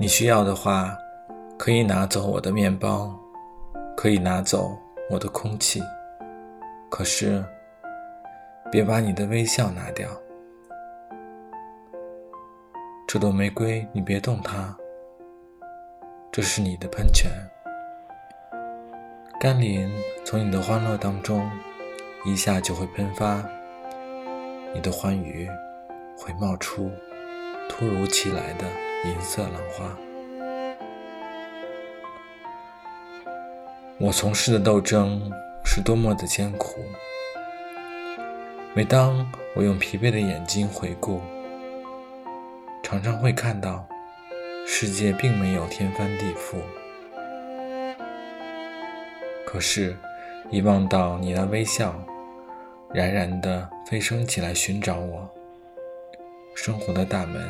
你需要的话，可以拿走我的面包，可以拿走我的空气，可是别把你的微笑拿掉。这朵玫瑰，你别动它，这是你的喷泉。甘霖从你的欢乐当中一下就会喷发，你的欢愉会冒出突如其来的银色浪花。我从事的斗争是多么的艰苦，每当我用疲惫的眼睛回顾，常常会看到世界并没有天翻地覆。可是，一望到你那微笑，冉冉的飞升起来寻找我，生活的大门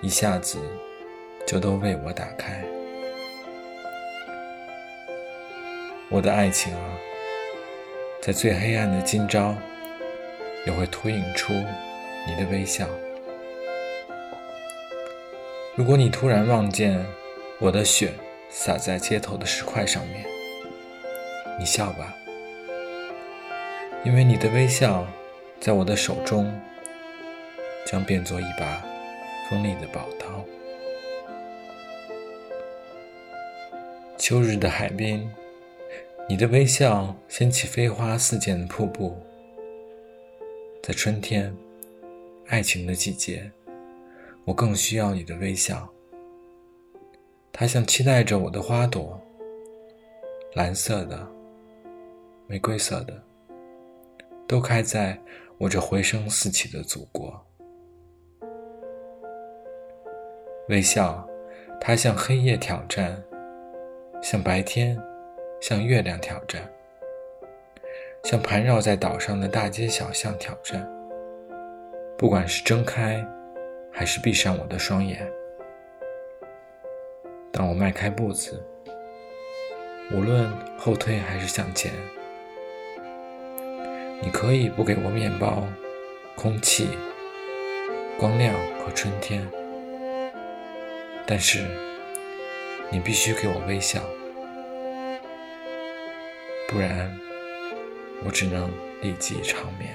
一下子就都为我打开。我的爱情啊，在最黑暗的今朝，也会投影出你的微笑。如果你突然望见我的雪洒在街头的石块上面，你笑吧，因为你的微笑，在我的手中将变作一把锋利的宝刀。秋日的海滨，你的微笑掀起飞花似溅的瀑布。在春天，爱情的季节，我更需要你的微笑。它像期待着我的花朵，蓝色的。玫瑰色的，都开在我这回声四起的祖国。微笑，它向黑夜挑战，向白天，向月亮挑战，向盘绕在岛上的大街小巷挑战。不管是睁开，还是闭上我的双眼，当我迈开步子，无论后退还是向前。你可以不给我面包、空气、光亮和春天，但是你必须给我微笑，不然我只能立即长眠。